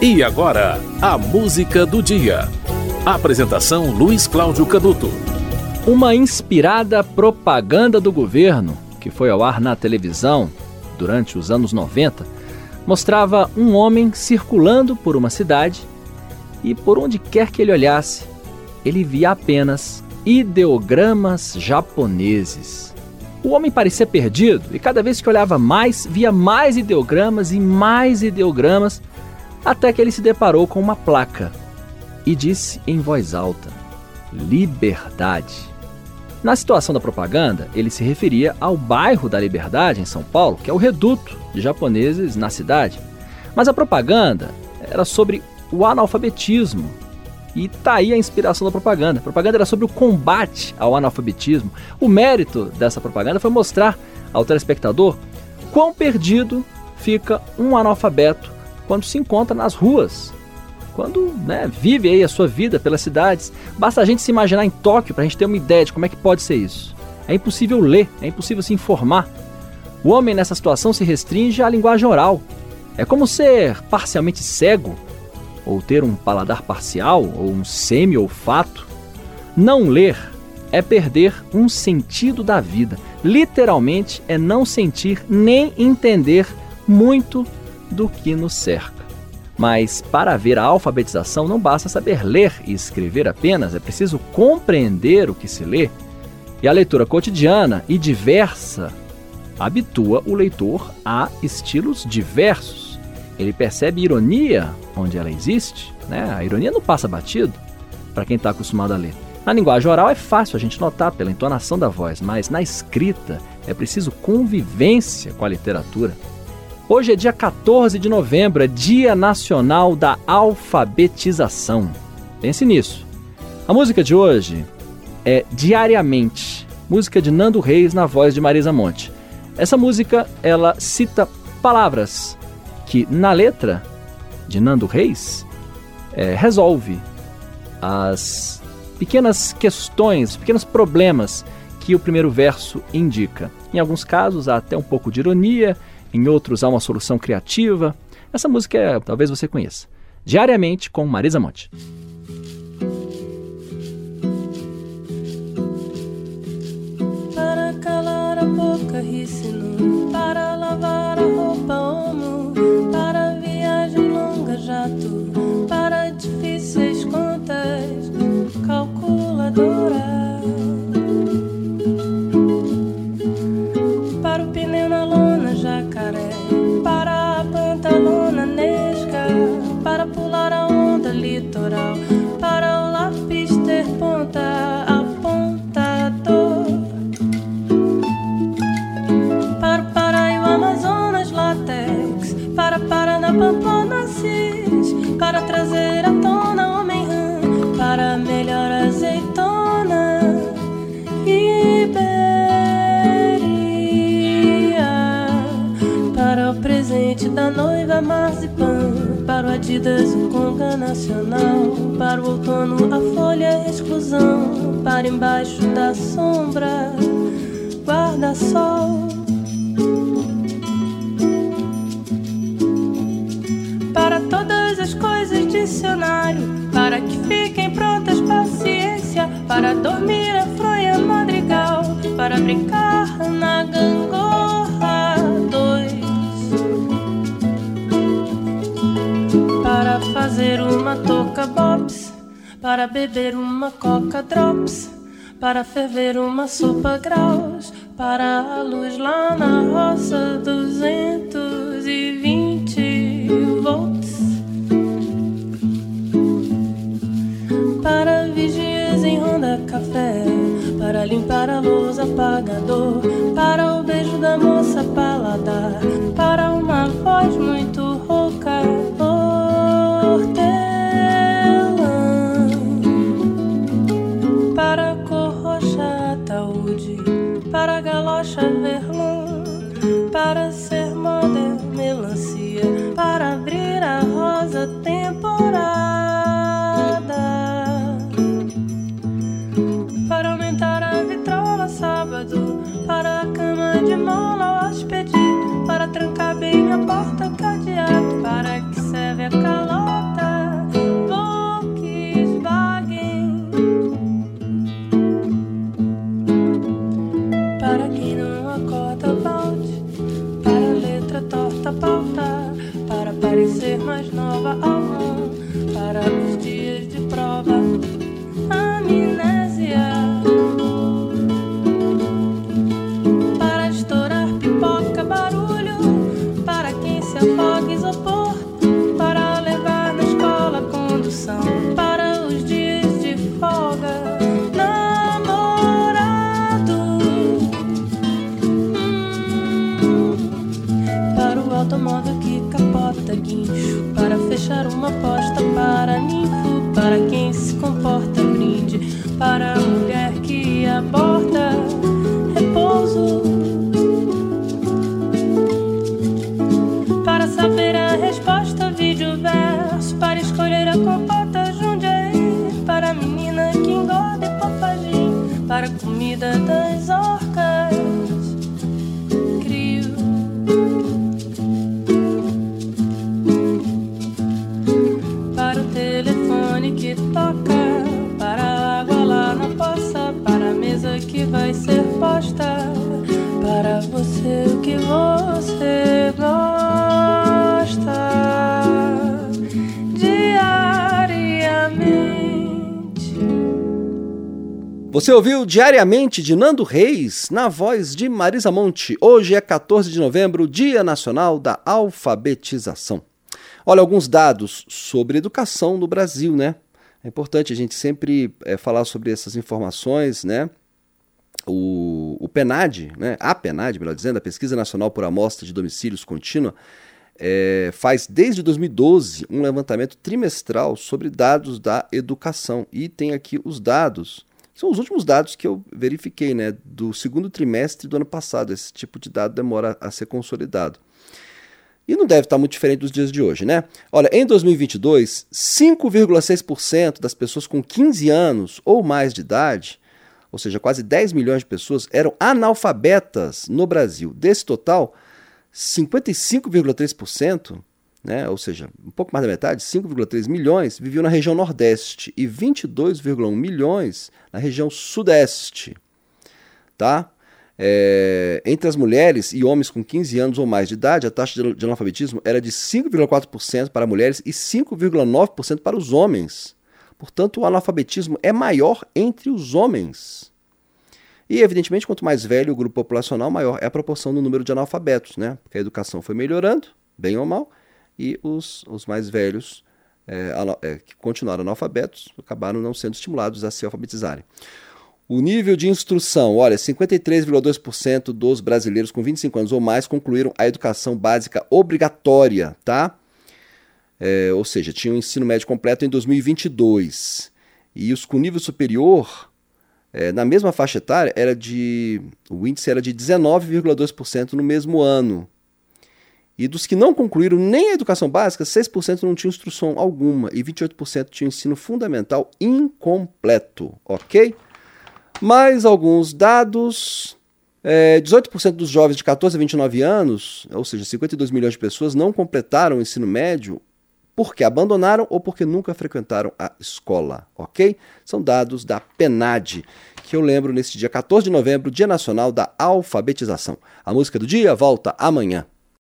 E agora, a música do dia. Apresentação Luiz Cláudio Canuto. Uma inspirada propaganda do governo, que foi ao ar na televisão durante os anos 90, mostrava um homem circulando por uma cidade e por onde quer que ele olhasse, ele via apenas ideogramas japoneses. O homem parecia perdido e cada vez que olhava mais, via mais ideogramas e mais ideogramas até que ele se deparou com uma placa e disse em voz alta: Liberdade. Na situação da propaganda, ele se referia ao bairro da Liberdade, em São Paulo, que é o reduto de japoneses na cidade. Mas a propaganda era sobre o analfabetismo. E tá aí a inspiração da propaganda. A propaganda era sobre o combate ao analfabetismo. O mérito dessa propaganda foi mostrar ao telespectador quão perdido fica um analfabeto quando se encontra nas ruas, quando né, vive aí a sua vida pelas cidades. Basta a gente se imaginar em Tóquio para a gente ter uma ideia de como é que pode ser isso. É impossível ler, é impossível se informar. O homem nessa situação se restringe à linguagem oral. É como ser parcialmente cego, ou ter um paladar parcial, ou um semi-olfato. Não ler é perder um sentido da vida. Literalmente é não sentir nem entender muito do que nos cerca. Mas para haver a alfabetização não basta saber ler e escrever apenas, é preciso compreender o que se lê. E a leitura cotidiana e diversa habitua o leitor a estilos diversos. Ele percebe ironia onde ela existe, né? A ironia não passa batido para quem está acostumado a ler. Na linguagem oral é fácil a gente notar pela entonação da voz, mas na escrita é preciso convivência com a literatura. Hoje é dia 14 de novembro, é Dia Nacional da Alfabetização. Pense nisso. A música de hoje é Diariamente, música de Nando Reis na voz de Marisa Monte. Essa música, ela cita palavras que na letra de Nando Reis é, resolve as pequenas questões, pequenos problemas que o primeiro verso indica. Em alguns casos há até um pouco de ironia, em outros há uma solução criativa. Essa música é, talvez você conheça. Diariamente com Marisa Monte. Para calar a boca, para da noiva marzipan, para o Adidas o conga nacional, para o outono a folha exclusão, para embaixo da sombra guarda-sol. dicionário. Para que fiquem prontas paciência. Para dormir a fronha madrigal. Para brincar para beber uma coca drops para ferver uma sopa graus para a luz lá na roça duzentos e vinte volts. Café para limpar a luz apagador, Você ouviu diariamente de Nando Reis, na voz de Marisa Monte. Hoje é 14 de novembro, Dia Nacional da Alfabetização. Olha, alguns dados sobre educação no Brasil, né? É importante a gente sempre é, falar sobre essas informações, né? O, o PNAD, né? a PNAD, melhor dizendo, a Pesquisa Nacional por Amostra de Domicílios Contínua, é, faz desde 2012 um levantamento trimestral sobre dados da educação. E tem aqui os dados, são os últimos dados que eu verifiquei, né? Do segundo trimestre do ano passado. Esse tipo de dado demora a ser consolidado. E não deve estar muito diferente dos dias de hoje, né? Olha, em 2022, 5,6% das pessoas com 15 anos ou mais de idade, ou seja, quase 10 milhões de pessoas, eram analfabetas no Brasil. Desse total, 55,3%, né, ou seja, um pouco mais da metade, 5,3 milhões, viviam na região Nordeste e 22,1 milhões na região Sudeste. Tá? É, entre as mulheres e homens com 15 anos ou mais de idade, a taxa de analfabetismo era de 5,4% para mulheres e 5,9% para os homens. Portanto, o analfabetismo é maior entre os homens. E, evidentemente, quanto mais velho o grupo populacional, maior é a proporção do número de analfabetos, né? Porque a educação foi melhorando, bem ou mal, e os, os mais velhos é, é, que continuaram analfabetos acabaram não sendo estimulados a se alfabetizarem. O nível de instrução, olha, 53,2% dos brasileiros com 25 anos ou mais concluíram a educação básica obrigatória, tá? É, ou seja, tinham o ensino médio completo em 2022. E os com nível superior, é, na mesma faixa etária, era de, o índice era de 19,2% no mesmo ano. E dos que não concluíram nem a educação básica, 6% não tinham instrução alguma e 28% tinham ensino fundamental incompleto, ok? Mais alguns dados. É, 18% dos jovens de 14 a 29 anos, ou seja, 52 milhões de pessoas, não completaram o ensino médio porque abandonaram ou porque nunca frequentaram a escola, ok? São dados da PENAD, que eu lembro nesse dia 14 de novembro, Dia Nacional da Alfabetização. A música do dia volta amanhã.